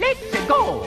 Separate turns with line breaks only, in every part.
Let's go!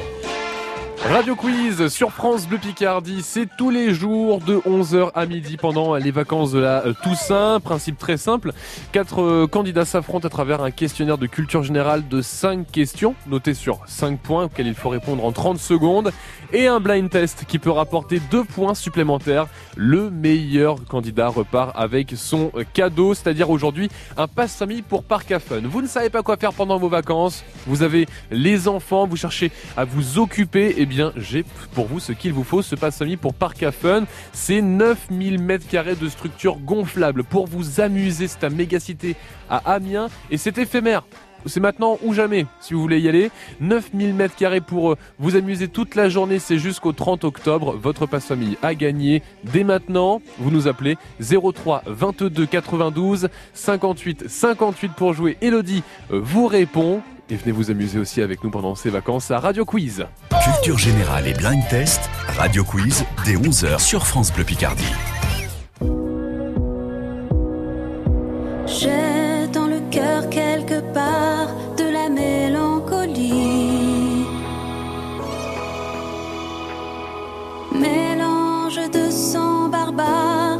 Radio Quiz sur France Bleu Picardie, c'est tous les jours de 11h à midi pendant les vacances de la euh, Toussaint. Principe très simple, quatre euh, candidats s'affrontent à travers un questionnaire de culture générale de 5 questions, notées sur 5 points auxquels il faut répondre en 30 secondes, et un blind test qui peut rapporter 2 points supplémentaires. Le meilleur candidat repart avec son cadeau, c'est-à-dire aujourd'hui un passe-famille pour Parc à Fun. Vous ne savez pas quoi faire pendant vos vacances, vous avez les enfants, vous cherchez à vous occuper, et bien j'ai pour vous ce qu'il vous faut, ce passe-famille pour Parc à Fun. C'est 9000 mètres carrés de structure gonflable pour vous amuser. C'est à Mégacité à Amiens et c'est éphémère. C'est maintenant ou jamais si vous voulez y aller. 9000 mètres carrés pour euh, vous amuser toute la journée, c'est jusqu'au 30 octobre. Votre passe-famille a gagné dès maintenant. Vous nous appelez 03 22 92 58 58 pour jouer. Elodie euh, vous répond. Et venez vous amuser aussi avec nous pendant ces vacances à Radio Quiz.
Culture générale et blind test, Radio Quiz, dès 11h sur France Bleu Picardie.
Mélange de sang barbare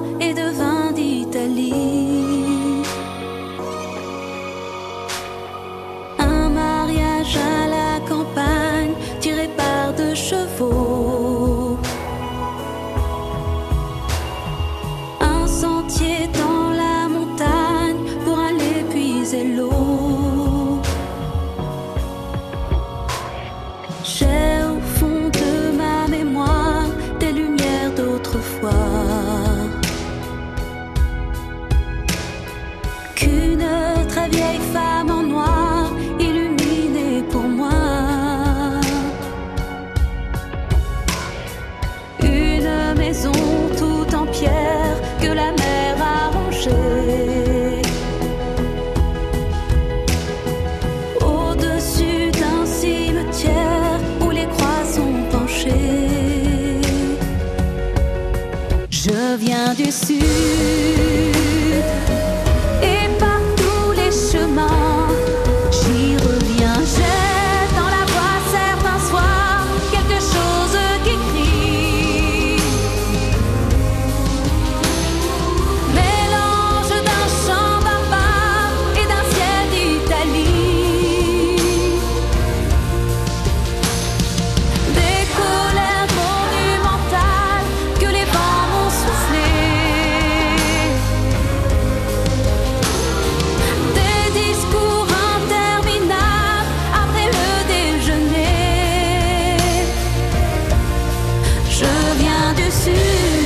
see.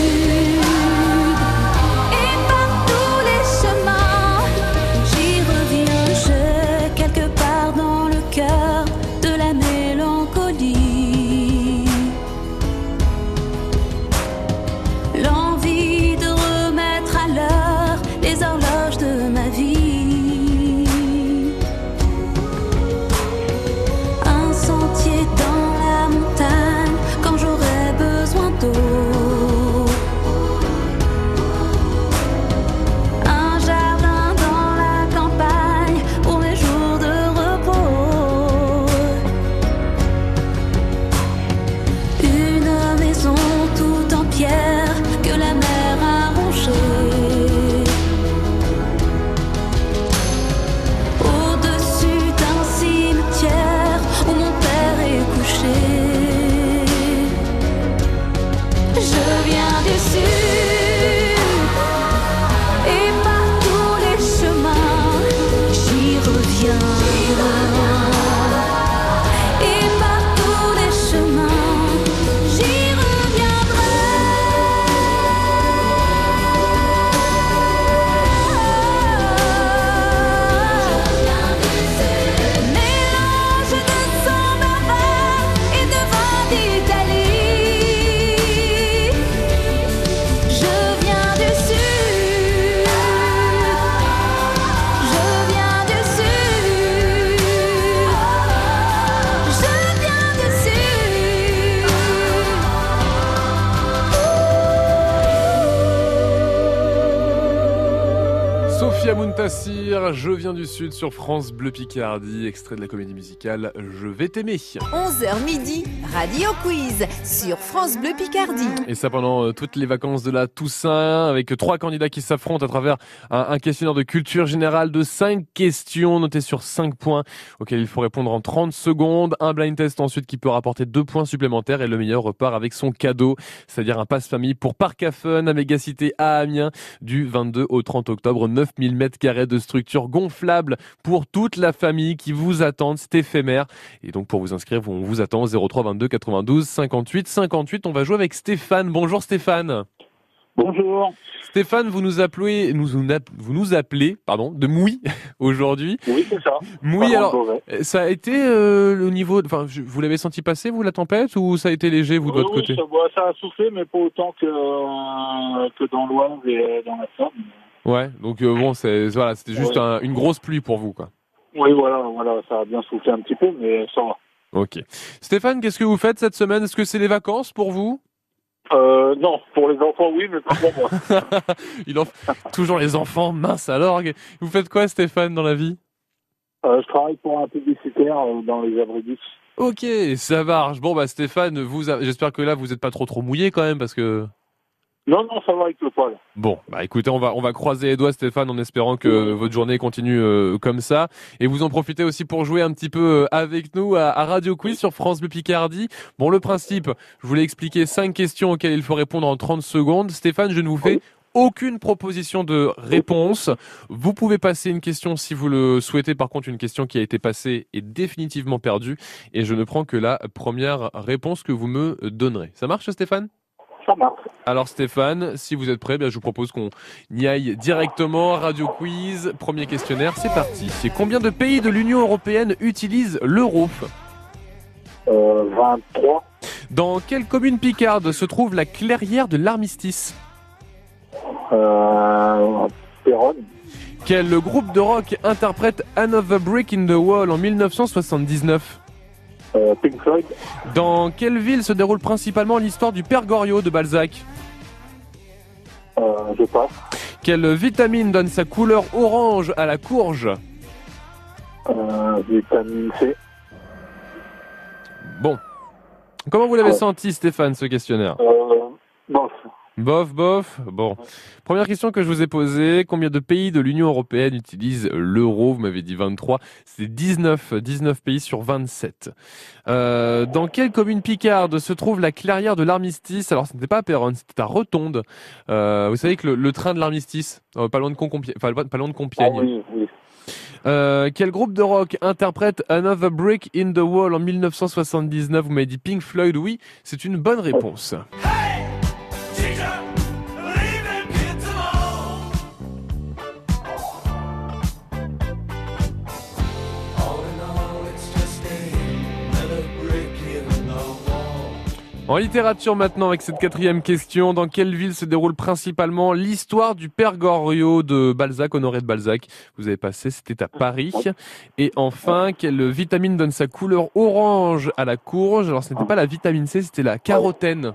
Je viens du Sud
sur France Bleu Picardie, extrait de la comédie musicale Je vais t'aimer.
11h midi, Radio Quiz sur France Bleu Picardie.
Et ça pendant euh, toutes les vacances de la Toussaint, avec trois candidats qui s'affrontent à travers un, un questionnaire de culture générale de 5 questions notées sur 5 points auxquels il faut répondre en 30 secondes. Un blind test ensuite qui peut rapporter 2 points supplémentaires et le meilleur repart avec son cadeau, c'est-à-dire un passe-famille pour Parc à Fun à Mégacité à Amiens du 22 au 30 octobre. 9000 mètres carrés de structure gonflable pour toute la famille qui vous attendent. C'est éphémère. Et donc pour vous inscrire, on vous attend au 03 22 92 58 58. On va jouer avec Stéphane. Bonjour Stéphane.
Bonjour.
Stéphane, vous nous appelez, nous, vous nous appelez, pardon, de Mouy aujourd'hui.
Oui, c'est ça.
Mouy, alors, ça a été euh, au niveau, enfin, vous l'avez senti passer, vous, la tempête, ou ça a été léger, vous, de votre
oui,
côté?
ça, ça, a soufflé, mais pas autant que, euh, que dans l'Oise et dans la Somme.
Ouais, donc euh, bon, c'est voilà, c'était juste
Ouais.
un- une grosse pluie pour vous, quoi.
Oui, voilà, voilà, ça a bien soufflé un petit peu, mais ça va.
Ok. Stéphane, qu'est-ce que vous faites cette semaine? Est-ce que c'est les vacances pour vous?
Euh, non, pour les enfants, oui, mais pas pour moi.
Il en toujours les enfants, mince alors. Vous faites quoi, Stéphane, dans la vie?
Euh, je travaille pour un publicitaire euh, dans les abris
Ok, ça marche. Bon bah Stéphane, vous, a- j'espère que là vous êtes pas trop trop mouillé quand même parce que.
Non, non, ça va avec le poil.
Bon, bah écoutez, on va on va croiser les doigts Stéphane en espérant que votre journée continue euh, comme ça et vous en profitez aussi pour jouer un petit peu euh, avec nous à, à Radio Quiz sur France Bleu Picardie. Bon, le principe, je voulais expliquer cinq questions auxquelles il faut répondre en 30 secondes. Stéphane, je ne vous fais aucune proposition de réponse. Vous pouvez passer une question si vous le souhaitez. Par contre, une question qui a été passée est définitivement perdue et je ne prends que la première réponse que vous me donnerez. Ça marche Stéphane?
Ça marche.
alors Stéphane, si vous êtes prêt, bien, je vous propose qu'on y aille directement. Radio Quiz, premier questionnaire, c'est parti. C'est combien de pays de l'Union européenne utilisent l'euro
Euh, 23.
Dans quelle commune picarde se trouve la clairière de l'armistice
Euh, Perron.
Quel groupe de rock interprète Another Brick in the Wall en 1979
Euh, Pink Floyd.
Dans quelle ville se déroule principalement l'histoire du Père Goriot de Balzac
Euh, je passe.
Quelle vitamine donne sa couleur orange à la courge
Euh, vitamine C.
Bon. Comment vous l'avez
Ouais.
senti Stéphane ce questionnaire?
Euh, bof.
Bof. Bon. Première question que je vous ai posée. Combien de pays de l'Union Européenne utilisent l'euro? Vous m'avez dit 23. C'est 19. 19 pays sur 27. Euh, dans quelle commune picarde se trouve la clairière de l'armistice? Alors, ce n'était pas à Péronne, c'était à Rotonde. Euh, vous savez que le, le train de l'armistice, euh, pas loin de Compiègne. Enfin, pas, loin de
Ah oui, oui.
Euh, quel groupe de rock interprète Another Brick in the Wall en 1979 Vous m'avez dit Pink Floyd. Oui, c'est une bonne réponse. En littérature maintenant avec cette quatrième question, dans quelle ville se déroule principalement l'histoire du Père Goriot de Balzac, Honoré de Balzac? Vous avez passé, c'était à Paris. Et enfin, quelle vitamine donne sa couleur orange à la courge? Alors ce n'était pas la vitamine C, c'était la carotène.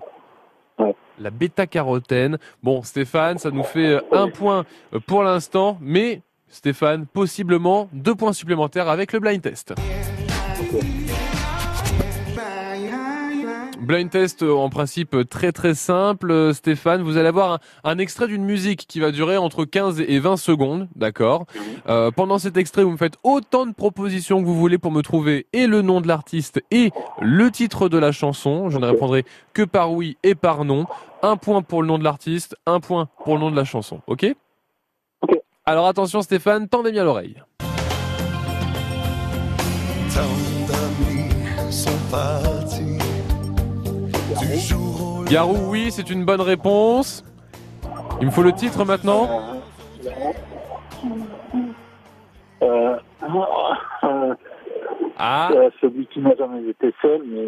La bêta-carotène. Bon, Stéphane, ça nous fait euh, un point euh, pour l'instant, mais Stéphane, possiblement deux points supplémentaires avec le blind test. Blind test euh, en principe euh, très très simple. Euh, Stéphane, vous allez avoir un, un extrait d'une musique qui va durer entre 15 et 20 secondes, d'accord Euh, Pendant cet extrait, vous me faites autant de propositions que vous voulez pour me trouver et le nom de l'artiste et le titre de la chanson. Je ne répondrai que par oui et par non. Un point pour le nom de l'artiste, un point pour le nom de la chanson, ok
Ok.
Alors attention Stéphane, tendez bien l'oreille.
Tant d'amis sont partis du jour au
Garou, oui, c'est une bonne réponse. Il me faut le titre maintenant.
Euh, euh,
Ah,
euh, celui qui n'a jamais été seul, mais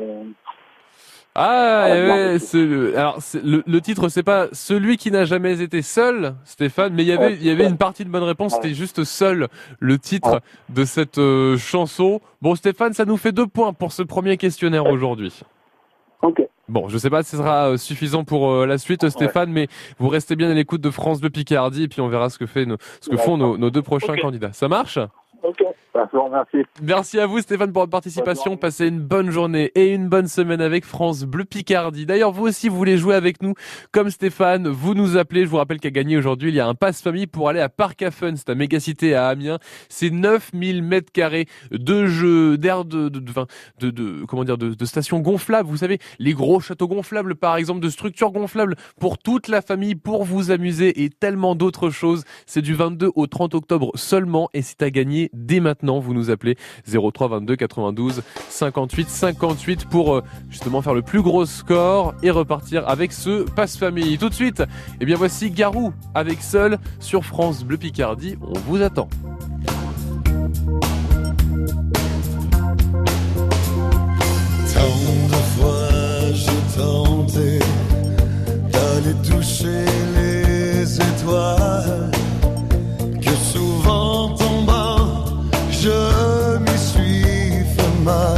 ah,
Ah,
ouais,
non.
c'est le- alors le, le titre c'est pas celui qui n'a jamais été seul, Stéphane, mais il y avait il y avait une partie de bonne réponse, c'était juste seul le titre de cette chanson. Bon Stéphane, ça nous fait deux points pour ce premier questionnaire aujourd'hui. Bon, je sais pas si ce sera euh, suffisant pour euh, la suite, Stéphane, mais vous restez bien à l'écoute de France Bleu Picardie et puis on verra ce que, fait nos- ce que font nos, nos deux prochains candidats. Ça marche?
Ok, bah, je vous remercie.
Merci à vous Stéphane pour votre participation. Passez une bonne journée et une bonne semaine avec France Bleu Picardie. D'ailleurs, vous aussi, vous voulez jouer avec nous comme Stéphane, vous nous appelez. Je vous rappelle qu'à gagner aujourd'hui, il y a un passe famille pour aller à Parc à Fun. C'est à Mégacité à Amiens. C'est 9000 mètres carrés de jeux, d'air de, de, de, de- comment dire, de, de stations gonflables. Vous savez, les gros châteaux gonflables, par exemple, de structures gonflables pour toute la famille, pour vous amuser et tellement d'autres choses. C'est du 22 au 30 octobre seulement et c'est à gagner dès maintenant. Vous nous appelez 03 22 92 58 58 pour euh, justement faire le plus gros score et repartir avec ce passe famille. Tout de suite, eh bien voici Garou avec Seul sur France Bleu Picardie. On vous attend.
Tant de fois j'ai tenté d'aller toucher les étoiles, suis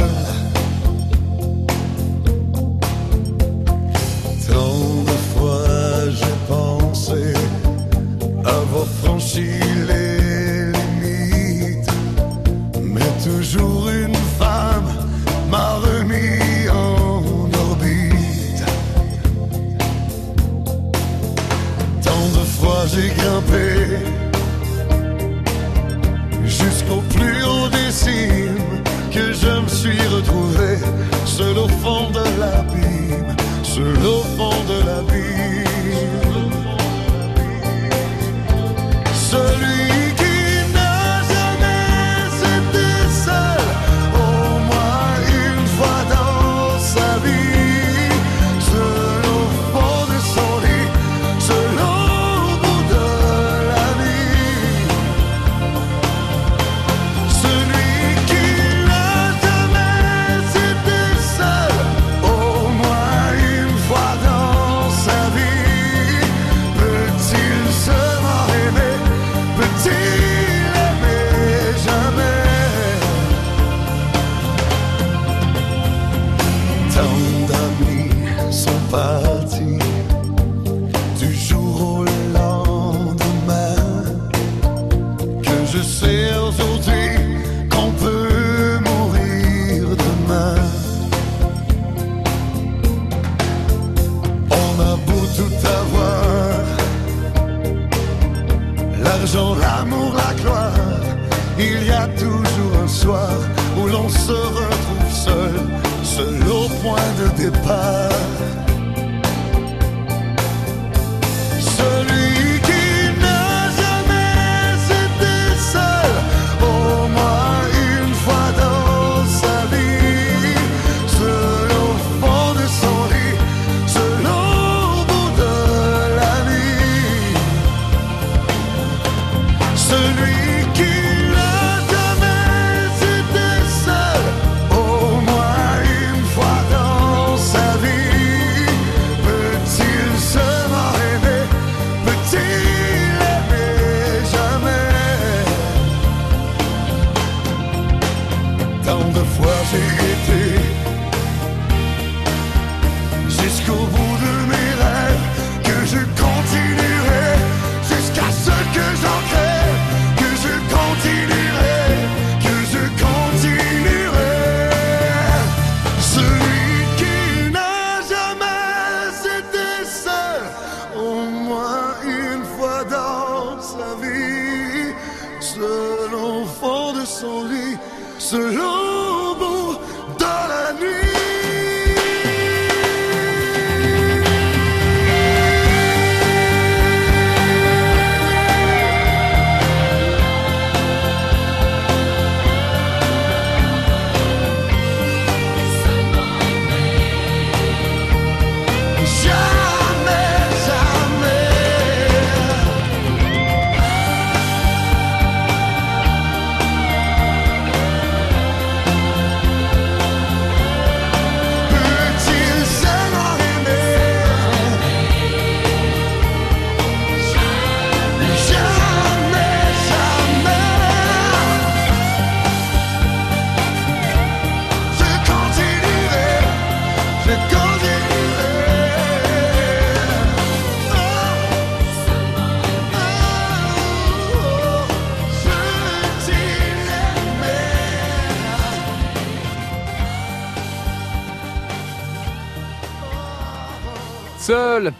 seul au fond de l'abîme, seul au fond de l'abîme. Celui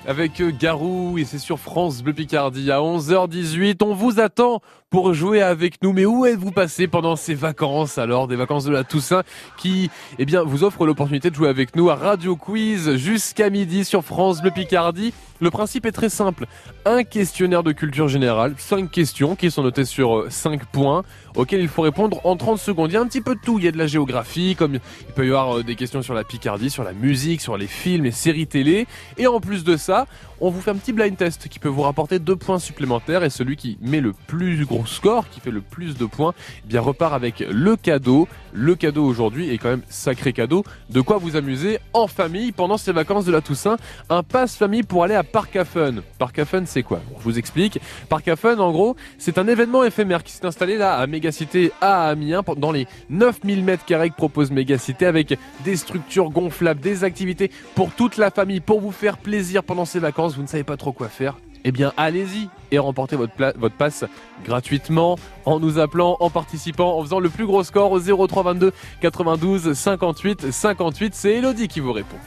Avec euh, Garou et c'est sur France Bleu Picardie à 11h18. On vous attend pour jouer avec nous. Mais où êtes-vous passé pendant ces vacances alors des vacances de la Toussaint qui eh bien vous offrent l'opportunité de jouer avec nous à Radio Quiz jusqu'à midi sur France Bleu Picardie. Le principe est très simple. Un questionnaire de culture générale, cinq questions qui sont notées sur 5 points auxquelles il faut répondre en 30 secondes. Il y a un petit peu de tout. Il y a de la géographie, comme il peut y avoir euh, des questions sur la Picardie, sur la musique, sur les films et séries télé. Et en plus de ça, on vous fait un petit blind test qui peut vous rapporter deux points supplémentaires et celui qui met le plus gros score, qui fait le plus de points, eh bien repart avec le cadeau. Le cadeau aujourd'hui est quand même sacré cadeau. De quoi vous amuser en famille pendant ces vacances de la Toussaint. Un passe famille pour aller à Parc à. Parc à c'est quoi? Je vous explique. Parc en gros, c'est un événement éphémère qui s'est installé là à Mégacité à Amiens dans les 9000 mètres carrés que propose Mégacité avec des structures gonflables, des activités pour toute la famille, pour vous faire plaisir pendant ces vacances. Vous ne savez pas trop quoi faire eh bien, allez-y et remportez votre, votre passe gratuitement en nous appelant, en participant, en faisant le plus gros score au 0322 92 58 58. C'est Elodie qui vous répond.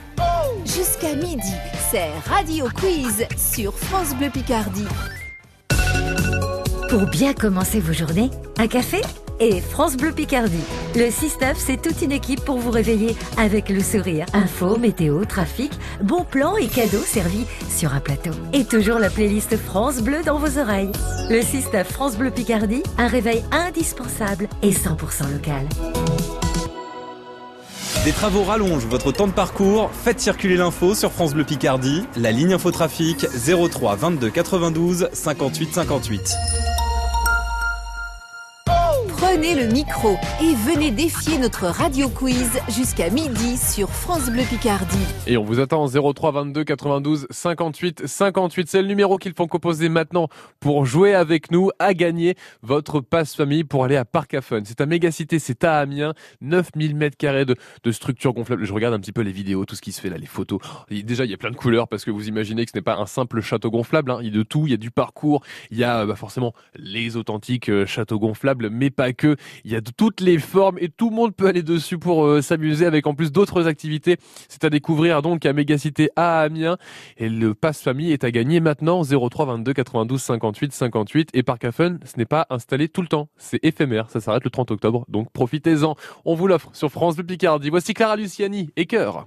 Jusqu'à midi, c'est Radio Quiz sur France Bleu Picardie.
Pour bien commencer vos journées, un café et France Bleu Picardie. Le 6-9, c'est toute une équipe pour vous réveiller avec le sourire. Info, météo, trafic, bons plans et cadeaux servis sur un plateau. Et toujours la playlist France Bleu dans vos oreilles. Le 6-9 France Bleu Picardie, un réveil indispensable et 100% local.
Des travaux rallongent votre temps de parcours. Faites circuler l'info sur France Bleu Picardie. La ligne infotrafic 03 22 92 58 58.
Le micro et venez défier notre Radio Quiz jusqu'à midi sur France Bleu Picardie.
Et on vous attend en 03 22 92 58 58. C'est le numéro qu'il faut composer maintenant pour jouer avec nous à gagner votre passe famille pour aller à Parc à Fun. C'est à Mégacité, c'est à Amiens. 9000 mètres carrés de, de structure gonflable. Je regarde un petit peu les vidéos, tout ce qui se fait là, les photos. Déjà, il y a plein de couleurs parce que vous imaginez que ce n'est pas un simple château gonflable. hein. Il y a de tout. Il y a du parcours. Il y a bah, forcément les authentiques euh, châteaux gonflables, mais pas que. Il y a de toutes les formes et tout le monde peut aller dessus pour euh, s'amuser avec en plus d'autres activités. C'est à découvrir donc à Mégacité à Amiens. Et le passe famille est à gagner maintenant 03 22 92 58 58. Et Parc à ce n'est pas installé tout le temps. C'est éphémère. Ça s'arrête le 30 octobre. Donc profitez-en. On vous l'offre sur France Bleu Picardie. Voici Clara Luciani et Cœur.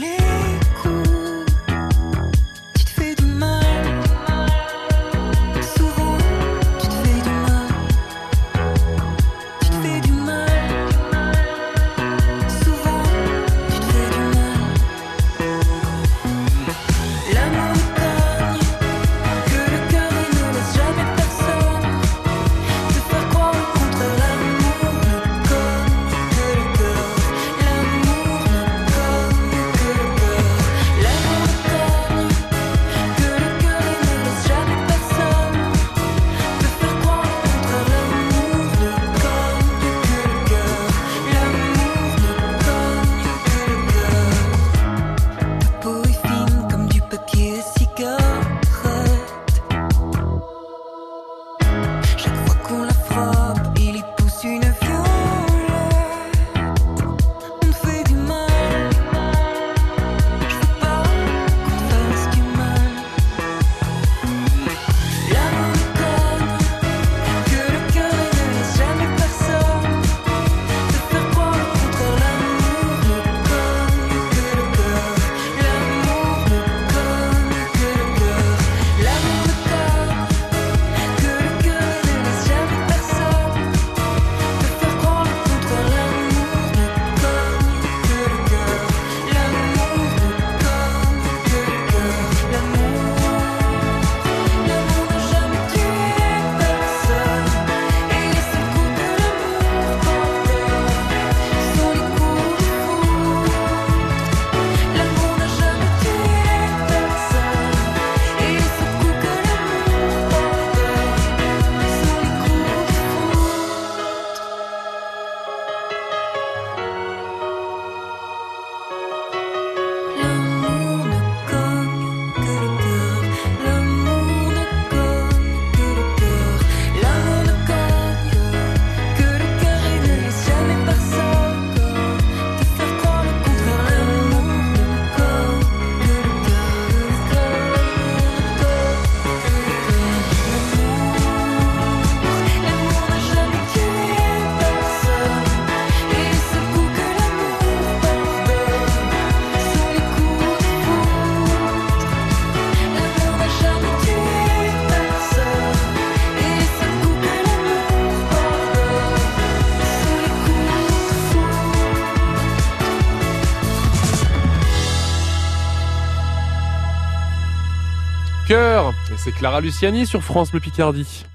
Clara Luciani sur France Bleu Picardie.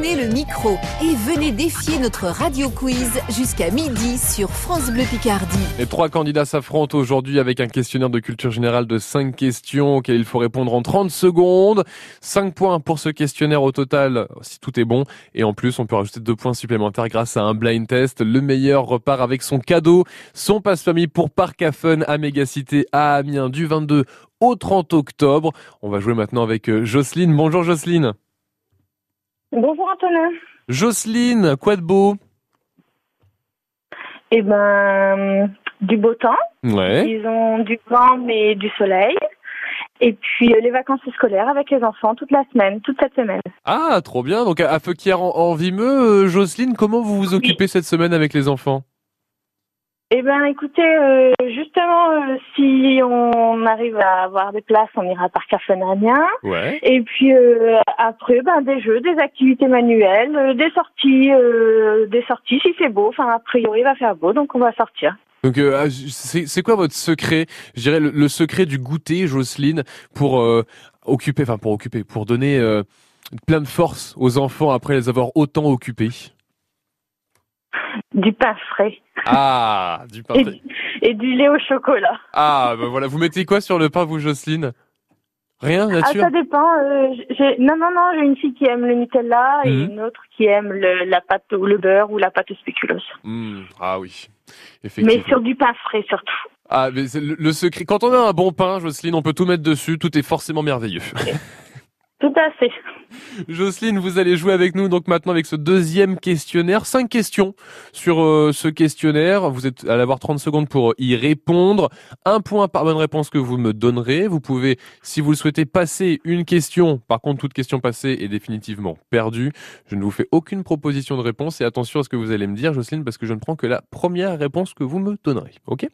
Prenez le micro et venez défier notre radio quiz jusqu'à midi sur France Bleu Picardie.
Les trois candidats s'affrontent aujourd'hui avec un questionnaire de culture générale de 5 questions auxquelles il faut répondre en 30 secondes. 5 points pour ce questionnaire au total si tout est bon. Et en plus, on peut rajouter 2 points supplémentaires grâce à un blind test. Le meilleur repart avec son cadeau, son passe-famille pour Parc à Fun à Mégacité à Amiens du 22 au 30 octobre. On va jouer maintenant avec euh, Jocelyne. Bonjour Jocelyne.
Bonjour Antonin.
Jocelyne, quoi de beau?
Eh ben, du beau temps,
Ouais.
disons du vent mais du soleil. Et puis euh, les vacances scolaires avec les enfants toute la semaine, toute cette semaine.
Ah, trop bien. Donc à Feuquières en, en Vimeux, euh, Jocelyne, comment vous vous occupez cette semaine avec les enfants?
Eh ben, écoutez, euh, justement, euh, si on arrive à avoir des places, on ira par Amiens.
Ouais.
Et puis euh, après, ben des jeux, des activités manuelles, euh, des sorties, euh, des sorties si c'est beau. Enfin, a priori, il va faire beau, donc on va sortir.
Donc euh, ah, c'est quoi votre secret Je dirais le, le secret du goûter, Jocelyne, pour euh, occuper, enfin pour occuper, pour donner euh, plein de force aux enfants après les avoir autant occupés?
Du pain frais
Ah, du pain.
et,
frais.
du- et du lait au chocolat.
Ah, bah voilà. Vous mettez quoi sur le pain, vous, Jocelyne? Rien,
Ah,
nature?
ça dépend. euh, non, non, non, j'ai une fille qui aime le Nutella et
Mhm.
une autre qui aime le, la pâte ou le beurre ou la pâte au spéculoos.
Hmm, Ah oui,
Mais
effectivement.
sur du pain frais surtout.
Ah, mais le secret. Quand on a un bon pain, Jocelyne, on peut tout mettre dessus. Tout est forcément merveilleux.
Tout à fait.
Jocelyne, vous allez jouer avec nous donc maintenant avec ce deuxième questionnaire. Cinq questions sur euh, ce questionnaire. Vous êtes allez avoir 30 secondes pour y répondre. Un point par bonne réponse que vous me donnerez. Vous pouvez, si vous le souhaitez, passer une question. Par contre, toute question passée est définitivement perdue. Je ne vous fais aucune proposition de réponse et attention à ce que vous allez me dire, Jocelyne, parce que je ne prends que la première réponse que vous me donnerez. Ok?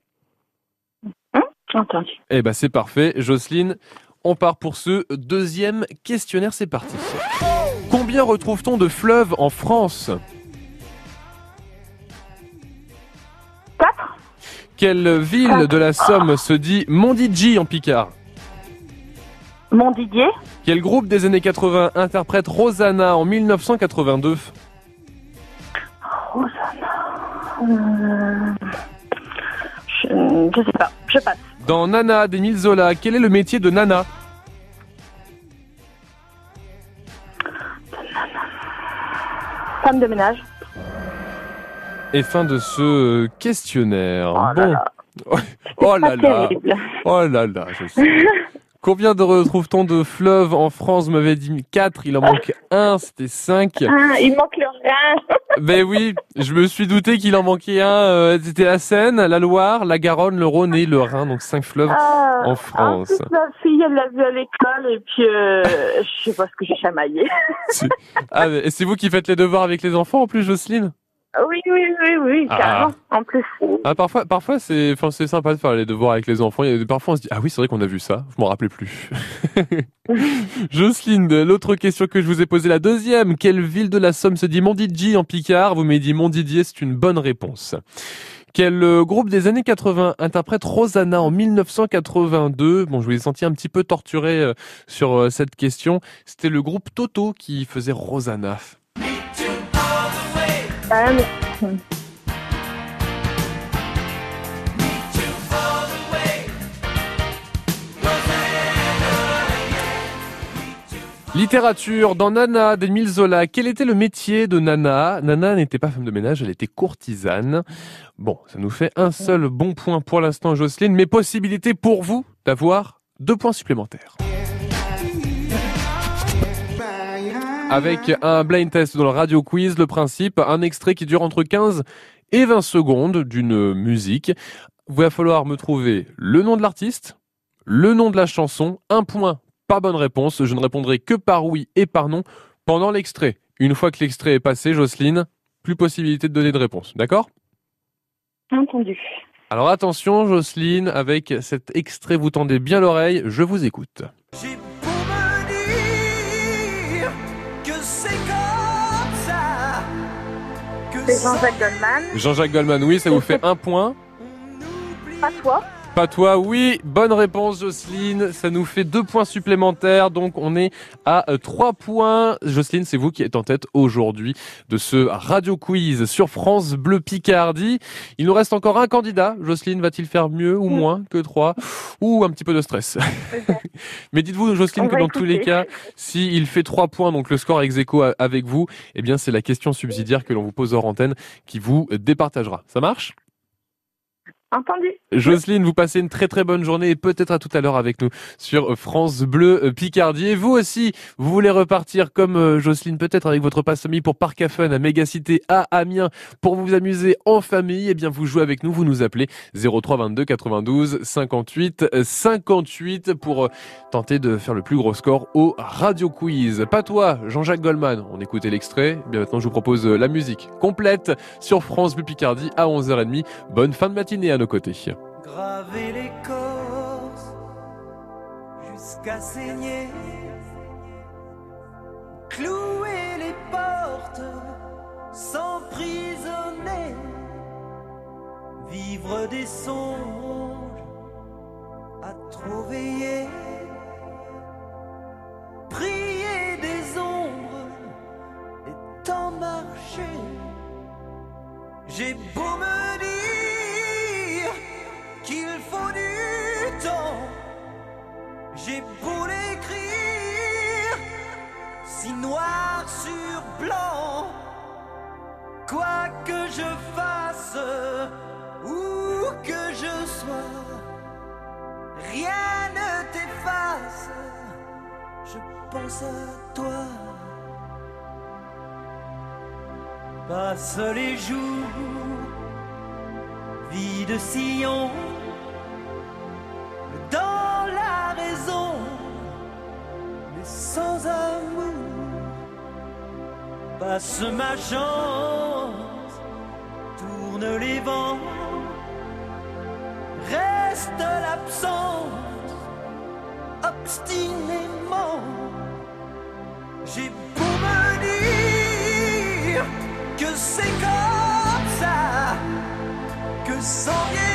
Entendu.
eh ben c'est parfait. Jocelyne, on part pour ce deuxième questionnaire, c'est parti. Combien retrouve-t-on de fleuves en France?
Quatre
Quelle ville de la Somme se dit Mondidji en Picard?
Mon Didier
Quel groupe des années 80 interprète Rosanna en 1982
Euh, je, je sais pas. Je passe.
Dans Nana d'Émile Zola, quel est le métier de Nana
Femme de ménage.
Et fin de ce questionnaire.
Oh là
bon.
là.
Oh là là.
terrible.
Oh là là, je sais. Combien de retrouve-t-on de fleuves en France Vous m'avez dit 4, il en manque un, c'était 5.
Ah, il manque le rien.
Ben oui, je me suis douté qu'il en manquait un. euh, C'était la Seine, la Loire, la Garonne, le Rhône et le Rhin, donc 5 fleuves
Ah,
en France.
En plus, ma fille, elle l'a vu à l'école et puis euh, je sais pas ce que j'ai chamaillé.
Ah, c'est vous qui faites les devoirs avec les enfants en plus, Jocelyne?
Oui, oui, oui, oui,
Ah.
carrément. En plus.
ah, Parfois, parfois c'est enfin, c'est sympa de faire les devoirs avec les enfants. A- Parfois on se dit, ah oui, c'est vrai qu'on a vu ça, je m'en rappelais plus. Jocelyne, l'autre question que je vous ai posée, la deuxième. Quelle ville de la Somme se dit Montdidier en Picard? Vous m'avez dit Montdidier, c'est une bonne réponse. Quel euh, groupe des années 80 interprète Rosanna en 1982 Bon, je vous ai senti un petit peu torturé euh, sur euh, cette question. C'était le groupe Toto qui faisait Rosanna. Littérature, dans Nana d'Émile Zola, quel était le métier de Nana? Nana n'était pas femme de ménage, elle était courtisane. Bon, ça nous fait un seul bon point pour l'instant, Jocelyne, mais possibilité pour vous d'avoir deux points supplémentaires. Avec un blind test dans le radio quiz, le principe, un extrait qui dure entre 15 et 20 secondes d'une musique. Il va falloir me trouver le nom de l'artiste, le nom de la chanson, un point par bonne réponse. Je ne répondrai que par oui et par non pendant l'extrait. Une fois que l'extrait est passé, Jocelyne, plus possibilité de donner de réponse. D'accord?
Entendu.
Alors attention, Jocelyne, avec cet extrait, vous tendez bien l'oreille. Je vous écoute.
J'ai C'est
Jean-Jacques Goldman.
Jean-Jacques Goldman, oui, ça vous fait un point.
Pas toi.
Pas toi, oui. Bonne réponse, Jocelyne. Ça nous fait deux points supplémentaires. Donc, on est à euh, trois points. Jocelyne, c'est vous qui êtes en tête aujourd'hui de ce radio quiz sur France Bleu Picardie. Il nous reste encore un candidat. Jocelyne, va-t-il faire mieux ou moins que trois? Ou un petit peu de stress? Mais dites-vous, Jocelyne, que dans tous les cas, s'il fait trois points, donc le score ex aequo a- avec vous, eh bien, c'est la question subsidiaire que l'on vous pose hors antenne qui vous départagera. Ça marche?
Entendu.
Jocelyne, vous passez une très très bonne journée et peut-être à tout à l'heure avec nous sur France Bleu euh, Picardie. Et vous aussi, vous voulez repartir comme euh, Jocelyne, peut-être avec votre passe famille pour Parc à Fun à Mégacité à Amiens pour vous amuser en famille. Eh bien, vous jouez avec nous, vous nous appelez 03 22 92 58 euh, 58 pour euh, tenter de faire le plus gros score au Radio Quiz. Pas toi, Jean-Jacques Goldman. On écoutait l'extrait. Eh Bien maintenant, je vous propose euh, la musique complète sur France Bleu Picardie à 11h30. Bonne fin de matinée à nos côtés.
graver l'écorce jusqu'à saigner, clouer les portes, s'emprisonner, vivre des songes à trop prier des ombres et tant marcher. J'ai beau me dire où que je sois, rien ne t'efface, je pense à toi. Passe les jours, vie de sillon, dans la raison, mais sans amour. Passe ma chance, les vents, reste l'absence, obstinément. J'ai beau me dire que c'est comme ça, que sans vieillir,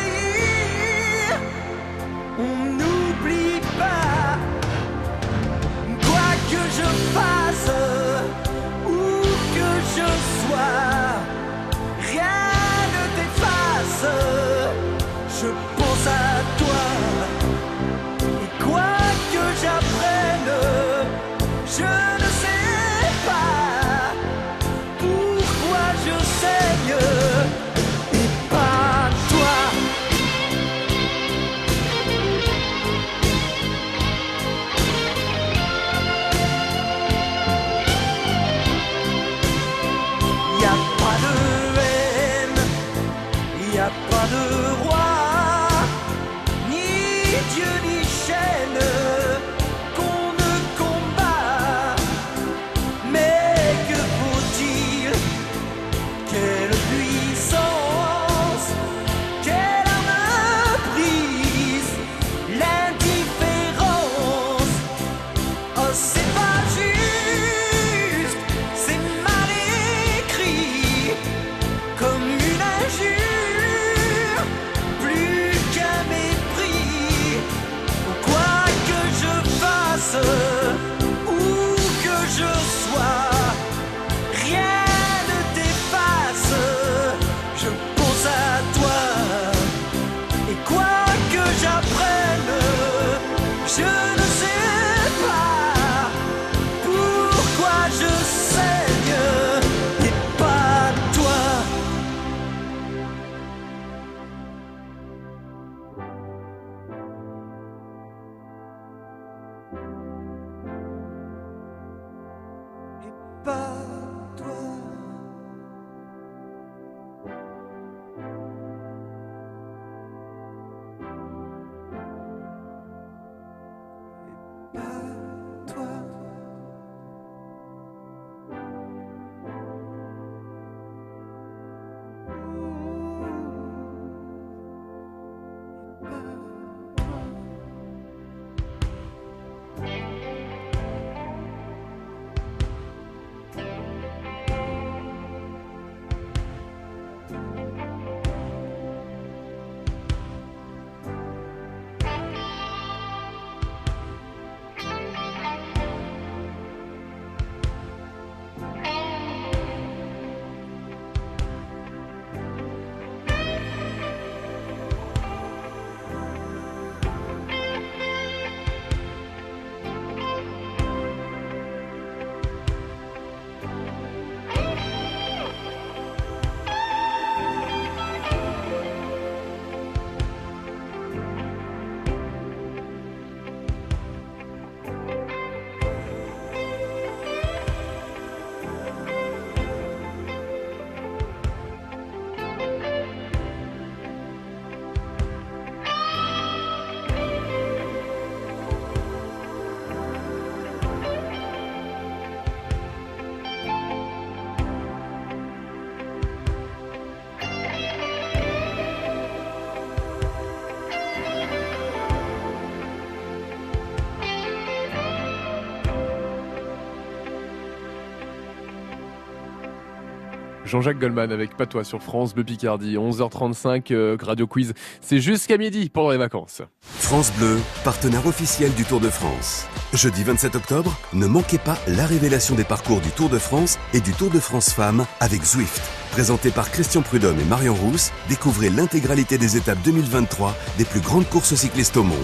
Jean-Jacques Goldman avec Patois sur France Bleu Picardie. 11h35, euh, Radio Quiz. C'est jusqu'à midi pendant les vacances.
France Bleu, partenaire officiel du Tour de France. Jeudi 27 octobre, ne manquez pas la révélation des parcours du Tour de France et du Tour de France Femmes avec Zwift. Présenté par Christian Prudhomme et Marion Rousse, découvrez l'intégralité des étapes 2023 des plus grandes courses cyclistes au monde.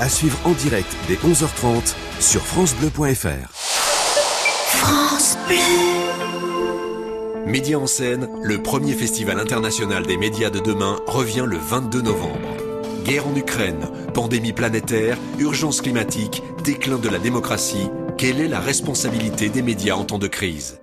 À suivre en direct dès 11h30 sur francebleu.fr.
France Média en scène, le premier festival international des médias de demain revient le 22 novembre. Guerre en Ukraine, pandémie planétaire, urgence climatique, déclin de la démocratie, quelle est la responsabilité des médias en temps de crise?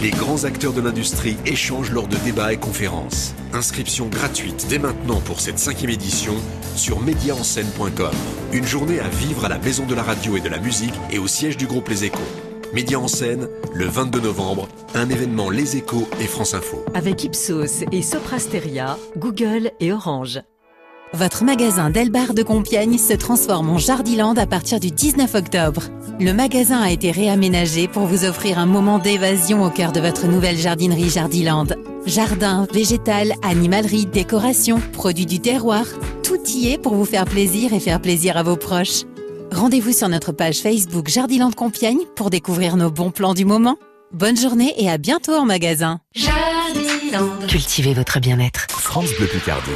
Les grands acteurs de l'industrie échangent lors de débats et conférences. Inscription gratuite dès maintenant pour cette cinquième édition sur médiaenscène.com. Une journée à vivre à la Maison de la Radio et de la Musique et au siège du groupe Les Échos. Média en scène, le 22 novembre, un événement Les Échos et France Info.
Avec Ipsos et Soprasteria, Google et Orange.
Votre magasin Delbar de Compiègne se transforme en Jardiland à partir du 19 octobre. Le magasin a été réaménagé pour vous offrir un moment d'évasion au cœur de votre nouvelle jardinerie Jardiland. Jardin, végétal, animalerie, décoration, produits du terroir, tout y est pour vous faire plaisir et faire plaisir à vos proches. Rendez-vous sur notre page Facebook Jardiland Compiègne pour découvrir nos bons plans du moment. Bonne journée et à bientôt en magasin.
Cultivez votre bien-être.
France Bleu Picardie,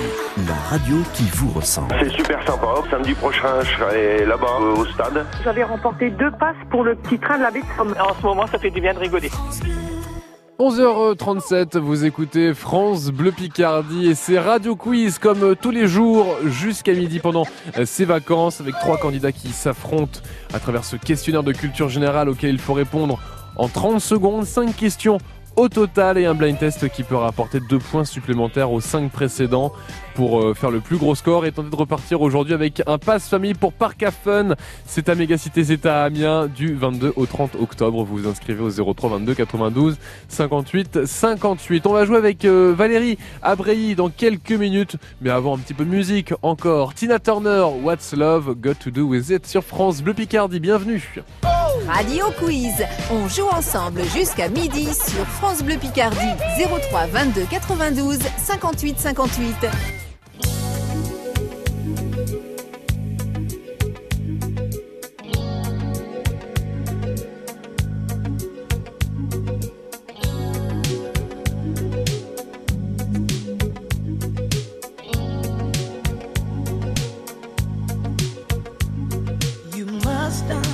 la radio qui vous ressemble.
C'est super sympa. Samedi prochain, je serai là-bas euh, au stade.
J'avais remporté deux passes pour le petit train de la baie de Somme. En ce moment, ça fait du bien de rigoler.
11h37, vous écoutez France Bleu Picardie et c'est Radio Quiz comme euh, tous les jours jusqu'à midi pendant euh, ces vacances avec trois candidats qui s'affrontent à travers ce questionnaire de culture générale auquel il faut répondre en 30 secondes, 5 questions au total et un blind test qui peut rapporter deux points supplémentaires aux 5 précédents pour euh, faire le plus gros score et tenter de repartir aujourd'hui avec un pass famille pour Parc à Fun. C'est à Mégacité, à Amiens du 22 au 30 octobre. Vous vous inscrivez au 03 22 92 58 58. On va jouer avec euh, Valérie Abreilly dans quelques minutes, mais avant un petit peu de musique encore. Tina Turner, What's Love Got to Do With It sur France Bleu Picardie. Bienvenue.
Radio Quiz. On joue ensemble jusqu'à midi sur France Bleu Picardie. 03 22 92 58 58.
You must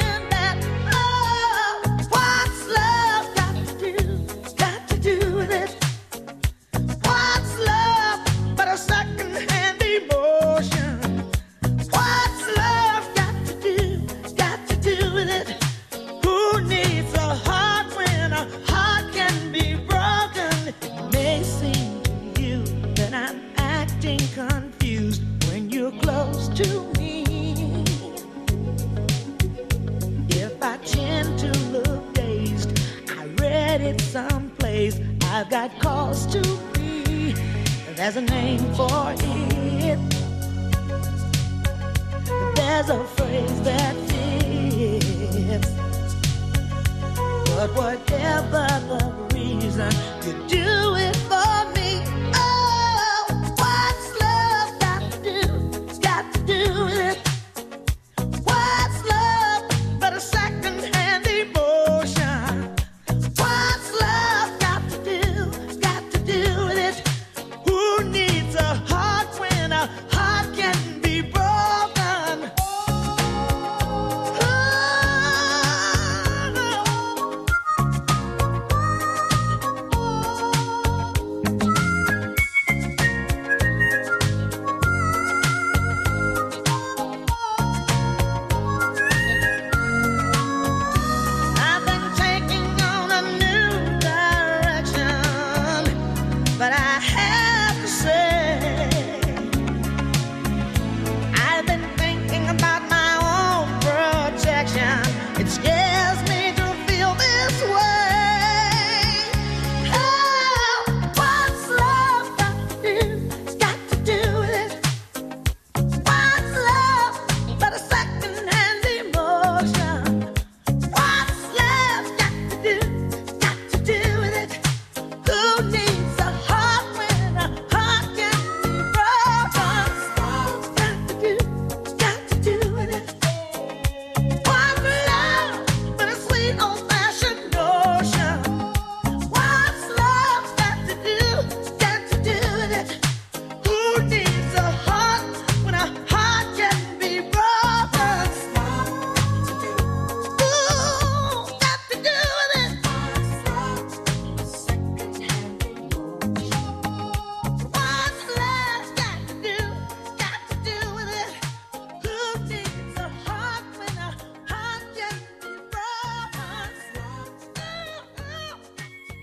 for it.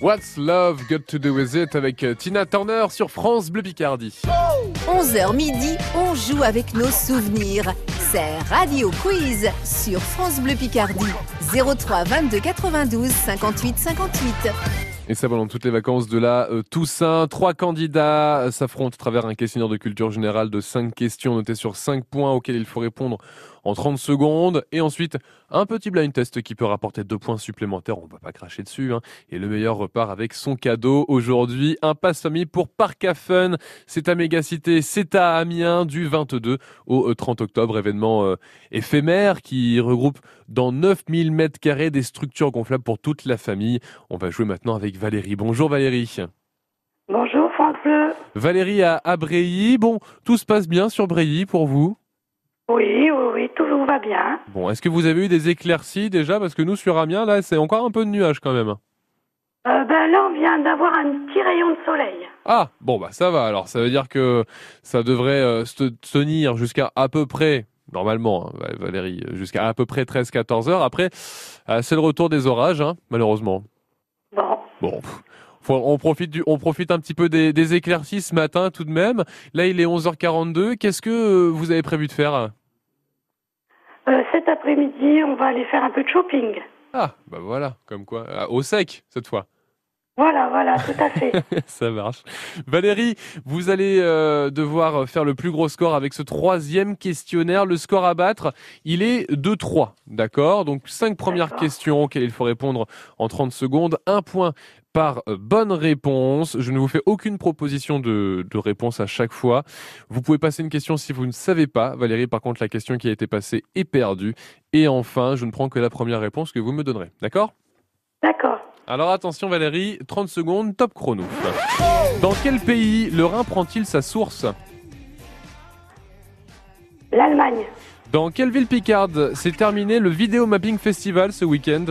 What's Love Got to Do With It
avec euh, Tina Turner sur France Bleu Picardie.
11h midi, on joue avec nos souvenirs. C'est Radio Quiz sur France Bleu Picardie. 03 22 92 58 58.
Et ça pendant toutes les vacances de la euh, Toussaint. Trois candidats euh, s'affrontent à travers un questionnaire de culture générale de 5 questions notées sur 5 points auxquels il faut répondre en 30 secondes. Et ensuite, un petit blind test qui peut rapporter 2 points supplémentaires. On va pas cracher dessus. hein. Et le meilleur repart avec son cadeau. Aujourd'hui, un passe-famille pour Parc à Fun. C'est à Mégacité, c'est à Amiens du 22 au euh, 30 octobre. Événement euh, éphémère qui regroupe dans 9000 mètres carrés des structures gonflables pour toute la famille. On va jouer maintenant avec Valérie. Bonjour Valérie.
Bonjour France Bleu.
Valérie à, à Bréilly. Bon, tout se passe bien sur Bréilly pour vous?
Oui, oui, oui, tout va bien.
Bon, est-ce que vous avez eu des éclaircies déjà? Parce que nous, sur Amiens, là, c'est encore un peu de nuages quand même.
Euh, ben là, on vient d'avoir un petit rayon de soleil.
Ah, bon, bah ça va. Alors, ça veut dire que ça devrait euh, se tenir jusqu'à à peu près, normalement, hein, Valérie, jusqu'à à peu près 13-14 heures. Après, euh, c'est le retour des orages, hein, malheureusement.
Bon.
Bon. faut- on, profite du, on profite un petit peu des, des éclaircies ce matin tout de même. Là, il est 11h42. Qu'est-ce que euh, vous avez prévu de faire?
Euh, cet après-midi, on va aller faire un peu de shopping.
Ah, bah voilà, comme quoi. Ah, au sec, cette fois.
Voilà, voilà, tout à fait.
Ça marche. Valérie, vous allez euh, devoir faire le plus gros score avec ce troisième questionnaire. Le score à battre, il est de 3, d'accord? Donc cinq premières questions auxquelles il faut répondre en 30 secondes. Un point par euh, bonne réponse. Je ne vous fais aucune proposition de, de réponse à chaque fois. Vous pouvez passer une question si vous ne savez pas. Valérie, par contre, la question qui a été passée est perdue. Et enfin, je ne prends que la première réponse que vous me donnerez. D'accord?
D'accord.
alors attention Valérie, 30 secondes, top chrono. Dans quel pays le Rhin prend-il sa source?
L'Allemagne.
Dans quelle ville picarde s'est terminé le Vidéo Mapping Festival ce week-end?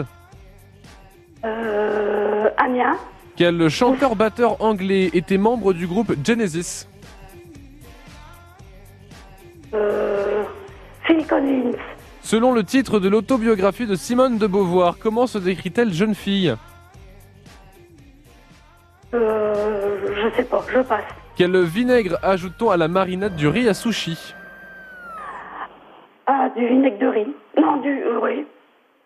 Euh, Amiens.
Quel chanteur-batteur anglais était membre du groupe Genesis
Euh, Phil Collins.
Selon le titre de l'autobiographie de Simone de Beauvoir, comment se décrit-elle jeune fille
Euh, je sais pas, je passe.
Quel vinaigre ajoute-t-on à la marinade du riz à sushi
Ah, du vinaigre de riz. Non, du... euh, oui.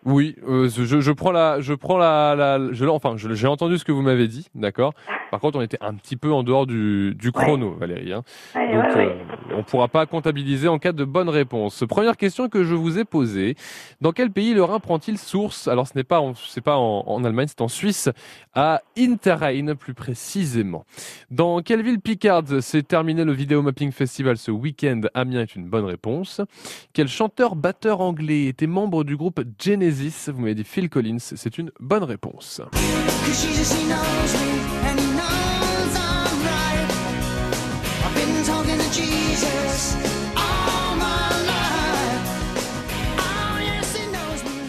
Oui, euh, je, je prends la, je prends la, la- je, enfin, je- j'ai entendu ce que vous m'avez dit, d'accord. Par contre, on était un petit peu en dehors du, du chrono, Valérie. hein.
Ouais,
Donc,
ouais,
euh, on pourra pas comptabiliser en cas de bonne réponse. Première question que je vous ai posée dans quel pays le Rhin prend-il source? Alors, ce n'est pas, c'est pas en, en Allemagne, c'est en Suisse, à Interrhein plus précisément. Dans quelle ville picarde s'est terminé le Vidéo Mapping Festival ce week-end? Amiens est une bonne réponse. Quel chanteur-batteur anglais était membre du groupe Genesis? Vous m'avez dit Phil Collins, c'est une bonne réponse.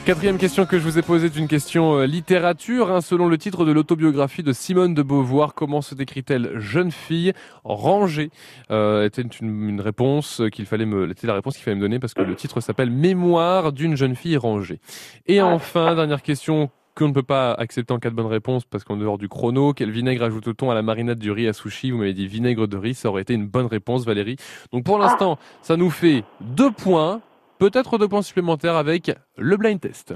Quatrième question que je vous ai posée est une question euh, littérature. hein. selon le titre de l'autobiographie de Simone de Beauvoir, comment se décrit-elle jeune fille rangée? Euh, Était une, une réponse qu'il fallait me, était la réponse qu'il fallait me donner parce que le titre s'appelle Mémoire d'une jeune fille rangée. Et enfin, dernière question qu'on ne peut pas accepter en cas de bonne réponse parce qu'en dehors du chrono, quel vinaigre ajoute-t-on à la marinade du riz à sushi? Vous m'avez dit vinaigre de riz, ça aurait été une bonne réponse Valérie. Donc pour l'instant, ça nous fait deux points, peut-être deux points supplémentaires avec le blind test.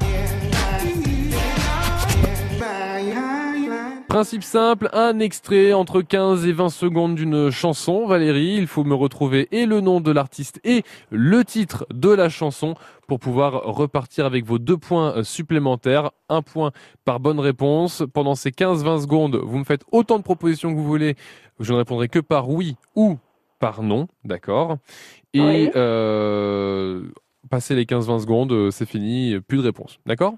Principe simple, un extrait entre 15 et 20 secondes d'une chanson. Valérie, il faut me retrouver et le nom de l'artiste et le titre de la chanson pour pouvoir repartir avec vos deux points supplémentaires. Un point par bonne réponse. Pendant ces 15-20 secondes, vous me faites autant de propositions que vous voulez. Je ne répondrai que par oui ou par non, d'accord? Et
Oui.
euh, passer les 15-20 secondes, euh, c'est fini, plus de réponse, d'accord?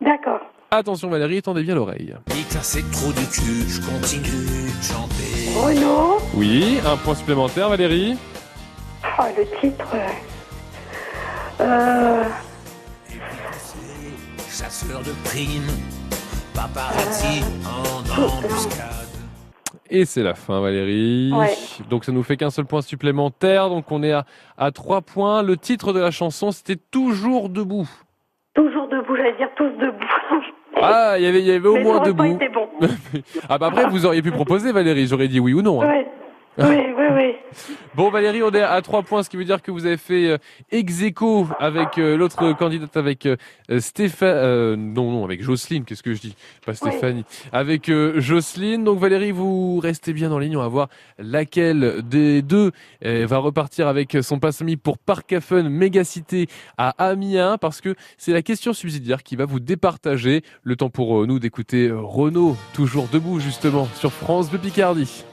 D'accord.
Attention Valérie, tendez bien l'oreille.
Putain, c'est trop du cul, je continue de chanter.
Renaud?
Oui, un point supplémentaire Valérie?
Oh, le titre. euh, Euh,
Chasseur de primes, paparazzi en embuscade.
Et c'est la fin Valérie.
Ouais.
Donc ça nous fait qu'un seul point supplémentaire. Donc on est à, à 3 points. Le titre de la chanson c'était Toujours debout.
toujours debout, j'allais dire tous debout.
Ah, il y avait, il y avait au
Mais
moins debout.
bon.
ah bah après, vous auriez pu proposer Valérie, j'aurais dit oui ou non. hein.
Ouais. Oui, oui, oui.
Bon Valérie, on est à 3 points, ce qui veut dire que vous avez fait euh, ex aequo avec euh, l'autre candidate, avec euh, Stéphane, euh, non non, avec Jocelyne, qu'est-ce que je dis? Pas Stéphanie, avec euh, Jocelyne. Donc Valérie, vous restez bien en ligne, on va voir laquelle des deux va repartir avec son passe-ami pour Parcafen Mégacité à Amiens, parce que c'est la question subsidiaire qui va vous départager. Le temps pour nous d'écouter Renaud, toujours debout justement sur France de Picardie.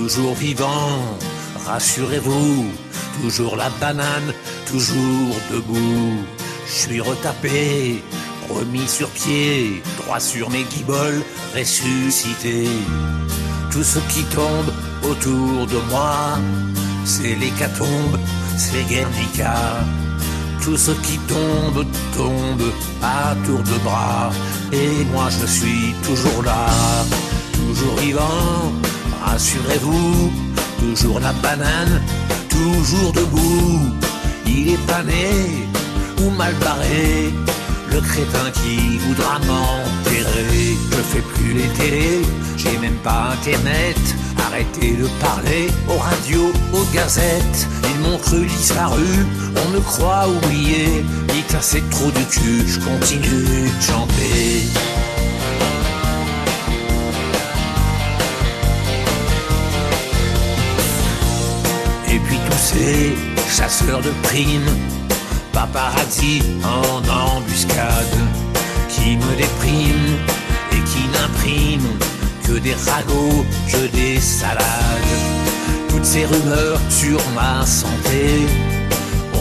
Toujours vivant, rassurez-vous, toujours la banane, toujours debout. Je suis retapé, remis sur pied, droit sur mes guiboles, ressuscité. Tout ce qui tombe autour de moi, c'est l'hécatombe, c'est Guernica. Tout ce qui tombe, tombe à tour de bras. Et moi je suis toujours là, toujours vivant, rassurez-vous, toujours la banane, toujours debout. Il est pané ou mal barré, le crétin qui voudra m'enterrer. Je fais plus les télés, j'ai même pas internet. Arrêtez de parler aux radios, aux gazettes. Ils m'ont cru disparu, on me croit oublié. À c'est trop du cul, je continue de chanter. Ces chasseurs de primes, paparazzi en embuscade, qui me dépriment et qui n'impriment que des ragots, que des salades. Toutes ces rumeurs sur ma santé,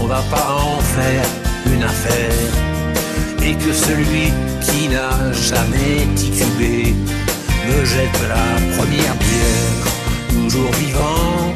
on va pas en faire une affaire. Et que celui qui n'a jamais titubé me jette la première bière. Toujours vivant,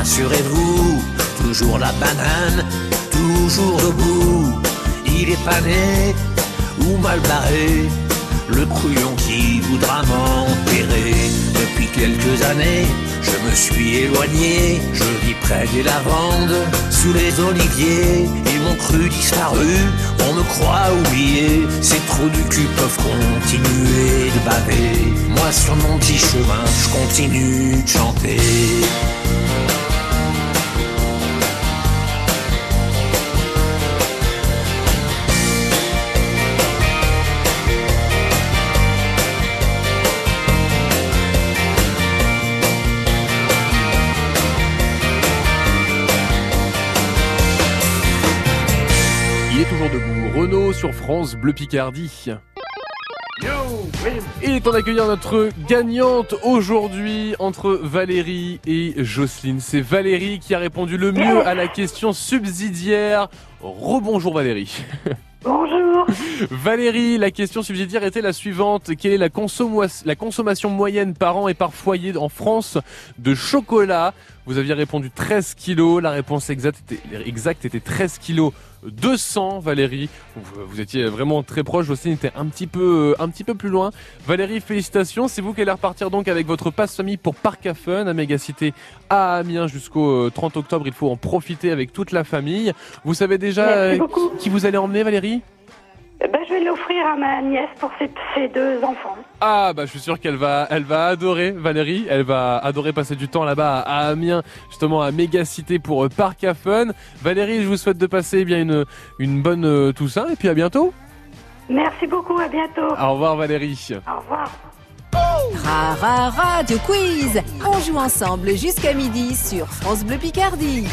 rassurez-vous. Toujours la banane, toujours debout. Il est pané ou mal barré. Le couillon qui voudra m'enterrer. Depuis quelques années, je me suis éloigné. Je vis près des lavandes, sous les oliviers. Ils m'ont cru disparu, on me croit oublié. Ces trous du cul peuvent continuer de baver. Moi, sur mon petit chemin, je continue de chanter.
France Bleu Picardie. Il est temps d'accueillir notre gagnante aujourd'hui entre Valérie et Jocelyne. C'est Valérie qui a répondu le mieux à la question subsidiaire. Rebonjour Valérie.
Bonjour.
Valérie, la question subsidiaire était la suivante. Quelle est la consommation moyenne par an et par foyer en France de chocolat? Vous aviez répondu 13 kilos. La réponse exacte était, exacte était 13 kilos 200, Valérie. Vous, vous étiez vraiment très proche. Jocelyne était un petit peu, un petit peu plus loin. Valérie, félicitations. C'est vous qui allez repartir donc avec votre passe famille pour Parc à Fun à Mégacité à Amiens jusqu'au euh, 30 octobre. Il faut en profiter avec toute la famille. Vous savez déjà euh, qui vous allez emmener, Valérie?
Ben, je vais l'offrir à ma nièce pour ses, ses deux enfants.
Ah bah je suis sûr qu'elle va, elle va adorer Valérie, elle va adorer passer du temps là-bas à Amiens, justement à Mégacité pour euh, Parc à Fun. Valérie, je vous souhaite de passer eh bien une, une bonne euh, Toussaint et puis à bientôt.
Merci beaucoup, à bientôt.
Au revoir Valérie.
Au revoir.
Ra ra radio quiz. On joue ensemble jusqu'à midi sur France Bleu Picardie.